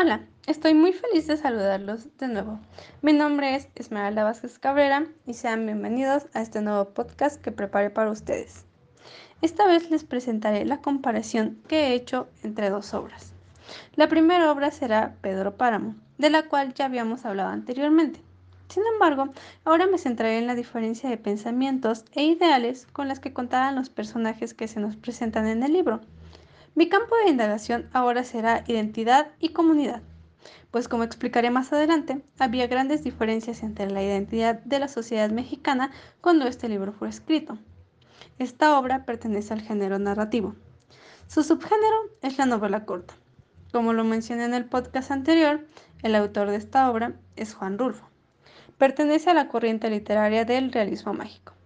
Hola, estoy muy feliz de saludarlos de nuevo. Mi nombre es Esmeralda Vázquez Cabrera y sean bienvenidos a este nuevo podcast que preparé para ustedes. Esta vez les presentaré la comparación que he hecho entre dos obras. La primera obra será Pedro Páramo, de la cual ya habíamos hablado anteriormente. Sin embargo, ahora me centraré en la diferencia de pensamientos e ideales con las que contaban los personajes que se nos presentan en el libro. Mi campo de indagación ahora será identidad y comunidad, pues como explicaré más adelante, había grandes diferencias entre la identidad de la sociedad mexicana cuando este libro fue escrito. Esta obra pertenece al género narrativo. Su subgénero es la novela corta. Como lo mencioné en el podcast anterior, el autor de esta obra es Juan Rulfo. Pertenece a la corriente literaria del realismo mágico.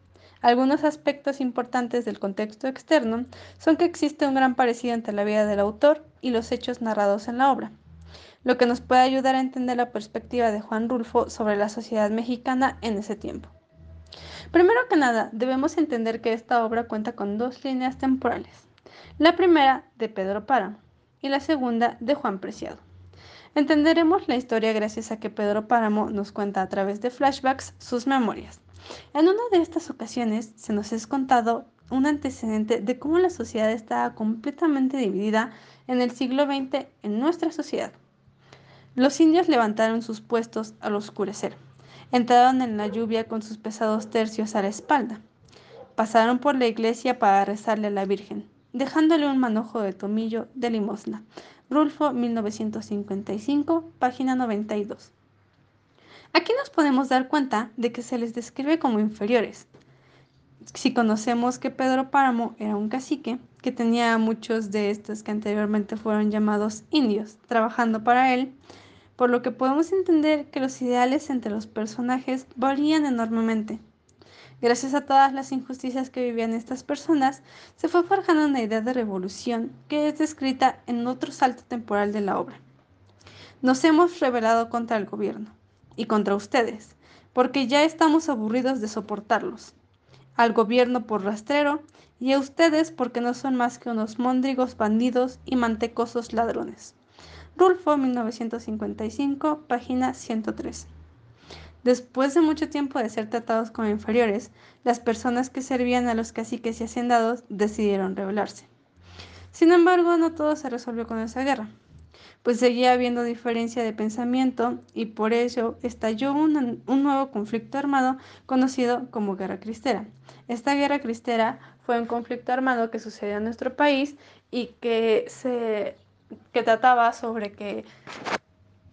Algunos aspectos importantes del contexto externo son que existe un gran parecido entre la vida del autor y los hechos narrados en la obra, lo que nos puede ayudar a entender la perspectiva de Juan Rulfo sobre la sociedad mexicana en ese tiempo. Primero que nada, debemos entender que esta obra cuenta con dos líneas temporales. La primera de Pedro Páramo y la segunda de Juan Preciado. Entenderemos la historia gracias a que Pedro Páramo nos cuenta a través de flashbacks sus memorias. En una de estas ocasiones se nos es contado un antecedente de cómo la sociedad estaba completamente dividida en el siglo XX en nuestra sociedad. Los indios levantaron sus puestos al oscurecer, entraron en la lluvia con sus pesados tercios a la espalda, pasaron por la iglesia para rezarle a la Virgen, dejándole un manojo de tomillo de limosna, Rulfo 1955, página 92. Aquí nos podemos dar cuenta de que se les describe como inferiores. Si conocemos que Pedro Páramo era un cacique, que tenía muchos de estos que anteriormente fueron llamados indios trabajando para él, por lo que podemos entender que los ideales entre los personajes varían enormemente. Gracias a todas las injusticias que vivían estas personas, se fue forjando una idea de revolución que es descrita en otro salto temporal de la obra. Nos hemos rebelado contra el gobierno y contra ustedes, porque ya estamos aburridos de soportarlos. Al gobierno por rastrero y a ustedes porque no son más que unos móndrigos bandidos y mantecosos ladrones. Rulfo, 1955, página 103. Después de mucho tiempo de ser tratados como inferiores, las personas que servían a los caciques y hacendados decidieron rebelarse. Sin embargo, no todo se resolvió con esa guerra, pues seguía habiendo diferencia de pensamiento y por ello estalló un, un nuevo conflicto armado conocido como Guerra Cristera. Esta Guerra Cristera fue un conflicto armado que sucedió en nuestro país y que se que trataba sobre que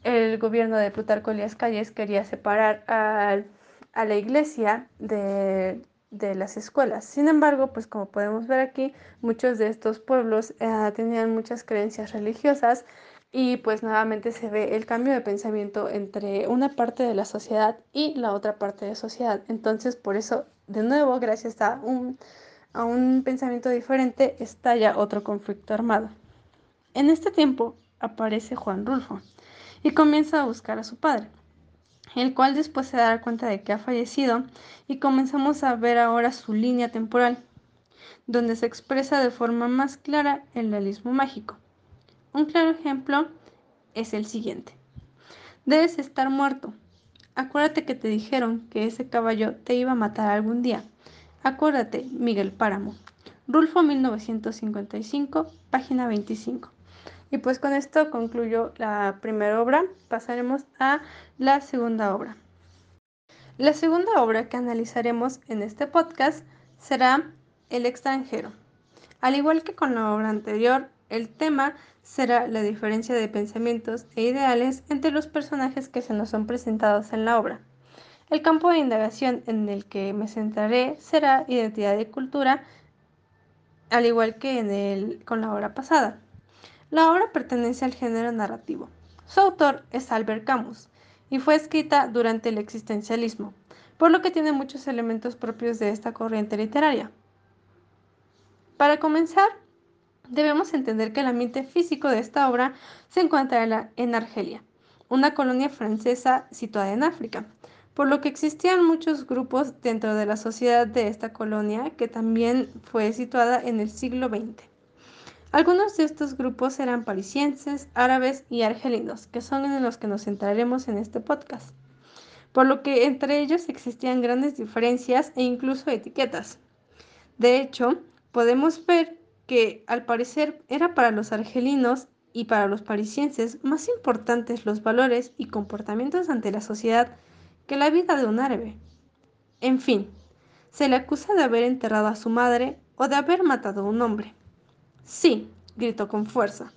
el gobierno de Plutarco Elías Calles quería separar a, a la iglesia de, de, las escuelas. Sin embargo, pues como podemos ver aquí, muchos de estos pueblos eh, tenían muchas creencias religiosas y pues nuevamente se ve el cambio de pensamiento entre una parte de la sociedad y la otra parte de la sociedad. Entonces, por eso, de nuevo, gracias a un, a un pensamiento diferente, estalla otro conflicto armado. En este tiempo aparece Juan Rulfo, y comienza a buscar a su padre, el cual después se dará cuenta de que ha fallecido y comenzamos a ver ahora su línea temporal, donde se expresa de forma más clara el realismo mágico. Un claro ejemplo es el siguiente. Debes estar muerto. Acuérdate que te dijeron que ese caballo te iba a matar algún día. Acuérdate, Miguel Páramo. Rulfo 1955, página 25. Y pues con esto concluyo la primera obra. Pasaremos a la segunda obra. La segunda obra que analizaremos en este podcast será El extranjero. Al igual que con la obra anterior, el tema será la diferencia de pensamientos e ideales entre los personajes que se nos son presentados en la obra. El campo de indagación en el que me centraré será identidad y cultura, al igual que con la obra pasada. La obra pertenece al género narrativo. Su autor es Albert Camus y fue escrita durante el existencialismo, por lo que tiene muchos elementos propios de esta corriente literaria. Para comenzar, debemos entender que el ambiente físico de esta obra se encuentra en Argelia, una colonia francesa situada en África, por lo que existían muchos grupos dentro de la sociedad de esta colonia que también fue situada en el siglo XX. Algunos de estos grupos eran parisienses, árabes y argelinos, que son en los que nos centraremos en este podcast, por lo que entre ellos existían grandes diferencias e incluso etiquetas. De hecho, podemos ver que al parecer era para los argelinos y para los parisienses más importantes los valores y comportamientos ante la sociedad que la vida de un árabe. En fin, se le acusa de haber enterrado a su madre o de haber matado a un hombre. Sí, gritó con fuerza.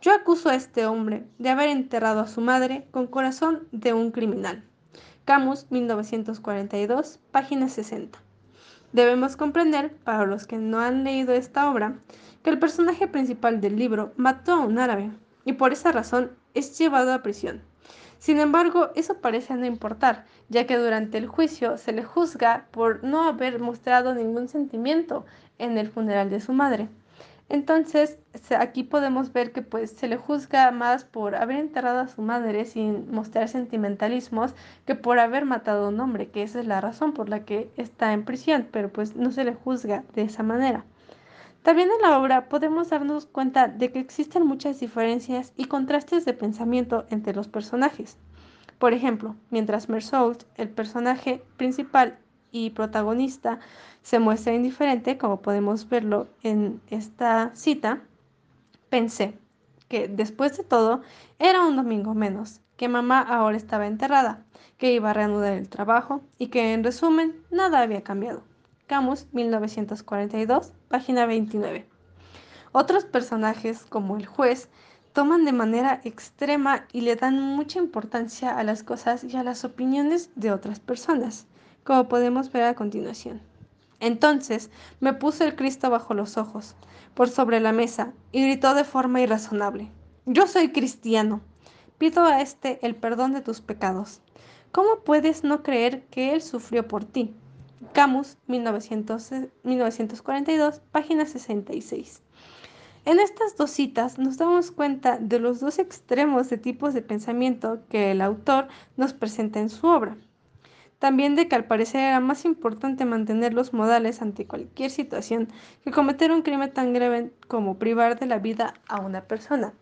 Yo acuso a este hombre de haber enterrado a su madre con corazón de un criminal. Camus, 1942, página 60. Debemos comprender, para los que no han leído esta obra, que el personaje principal del libro mató a un árabe y por esa razón es llevado a prisión. Sin embargo, eso parece no importar, ya que durante el juicio se le juzga por no haber mostrado ningún sentimiento en el funeral de su madre. Entonces, aquí podemos ver que pues se le juzga más por haber enterrado a su madre sin mostrar sentimentalismos que por haber matado a un hombre, que esa es la razón por la que está en prisión, pero pues no se le juzga de esa manera. También en la obra podemos darnos cuenta de que existen muchas diferencias y contrastes de pensamiento entre los personajes. Por ejemplo, mientras Mersault, el personaje principal y protagonista, se muestra indiferente, como podemos verlo en esta cita, pensé que después de todo era un domingo menos, que mamá ahora estaba enterrada, que iba a reanudar el trabajo y que en resumen nada había cambiado. Camus, 1942, página 29. Otros personajes, como el juez, toman de manera extrema y le dan mucha importancia a las cosas y a las opiniones de otras personas, como podemos ver a continuación. Entonces me puso el Cristo bajo los ojos, por sobre la mesa, y gritó de forma irrazonable, Yo soy cristiano. Pido a este el perdón de tus pecados. ¿Cómo puedes no creer que Él sufrió por ti? Camus, 1942, página 66. En estas dos citas nos damos cuenta de los dos extremos de tipos de pensamiento que el autor nos presenta en su obra. También de que al parecer era más importante mantener los modales ante cualquier situación que cometer un crimen tan grave como privar de la vida a una persona.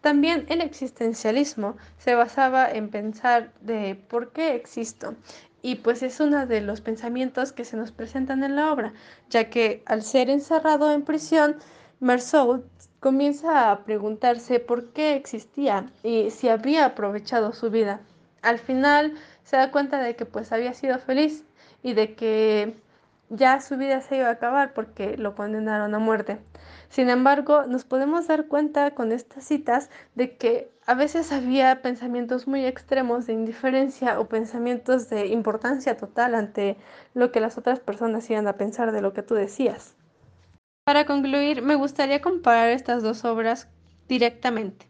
También el existencialismo se basaba en pensar de por qué existo y pues es uno de los pensamientos que se nos presentan en la obra, ya que al ser encerrado en prisión, Marceau comienza a preguntarse por qué existía y si había aprovechado su vida. Al final se da cuenta de que pues había sido feliz y de que ya su vida se iba a acabar porque lo condenaron a muerte. Sin embargo, nos podemos dar cuenta con estas citas de que a veces había pensamientos muy extremos de indiferencia o pensamientos de importancia total ante lo que las otras personas iban a pensar de lo que tú decías. Para concluir, me gustaría comparar estas dos obras directamente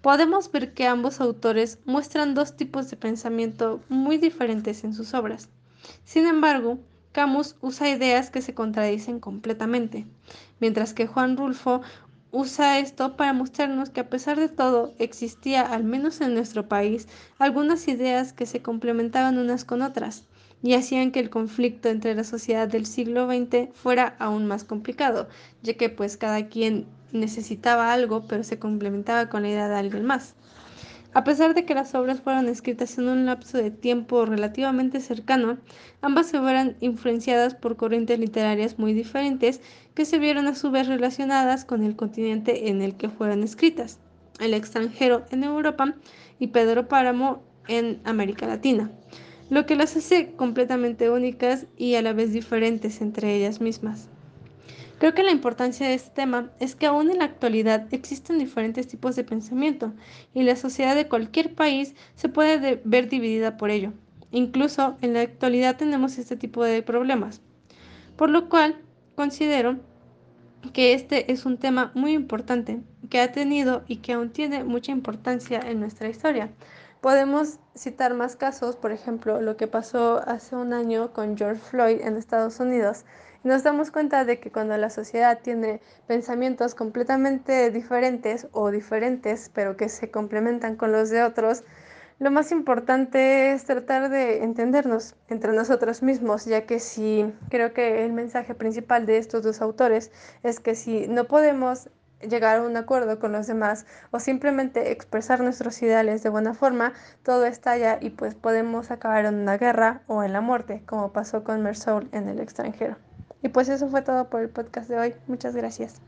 podemos ver que ambos autores muestran dos tipos de pensamiento muy diferentes en sus obras. Sin embargo, Camus usa ideas que se contradicen completamente, mientras que Juan Rulfo usa esto para mostrarnos que a pesar de todo existía, al menos en nuestro país, algunas ideas que se complementaban unas con otras y hacían que el conflicto entre la sociedad del siglo XX fuera aún más complicado, ya que pues cada quien necesitaba algo, pero se complementaba con la idea de alguien más. A pesar de que las obras fueron escritas en un lapso de tiempo relativamente cercano, ambas se fueron influenciadas por corrientes literarias muy diferentes que se vieron a su vez relacionadas con el continente en el que fueron escritas, el extranjero en Europa y Pedro Páramo en América Latina, lo que las hace completamente únicas y a la vez diferentes entre ellas mismas. Creo que la importancia de este tema es que aún en la actualidad existen diferentes tipos de pensamiento y la sociedad de cualquier país se puede ver dividida por ello. Incluso en la actualidad tenemos este tipo de problemas. Por lo cual, considero que este es un tema muy importante que ha tenido y que aún tiene mucha importancia en nuestra historia. Podemos citar más casos, por ejemplo, lo que pasó hace un año con George Floyd en Estados Unidos, nos damos cuenta de que cuando la sociedad tiene pensamientos completamente diferentes o diferentes, pero que se complementan con los de otros, lo más importante es tratar de entendernos entre nosotros mismos, ya que si creo que el mensaje principal de estos dos autores es que si no podemos llegar a un acuerdo con los demás o simplemente expresar nuestros ideales de buena forma, todo estalla y pues podemos acabar en una guerra o en la muerte, como pasó con Mersault en el extranjero. Y pues eso fue todo por el podcast de hoy. Muchas gracias.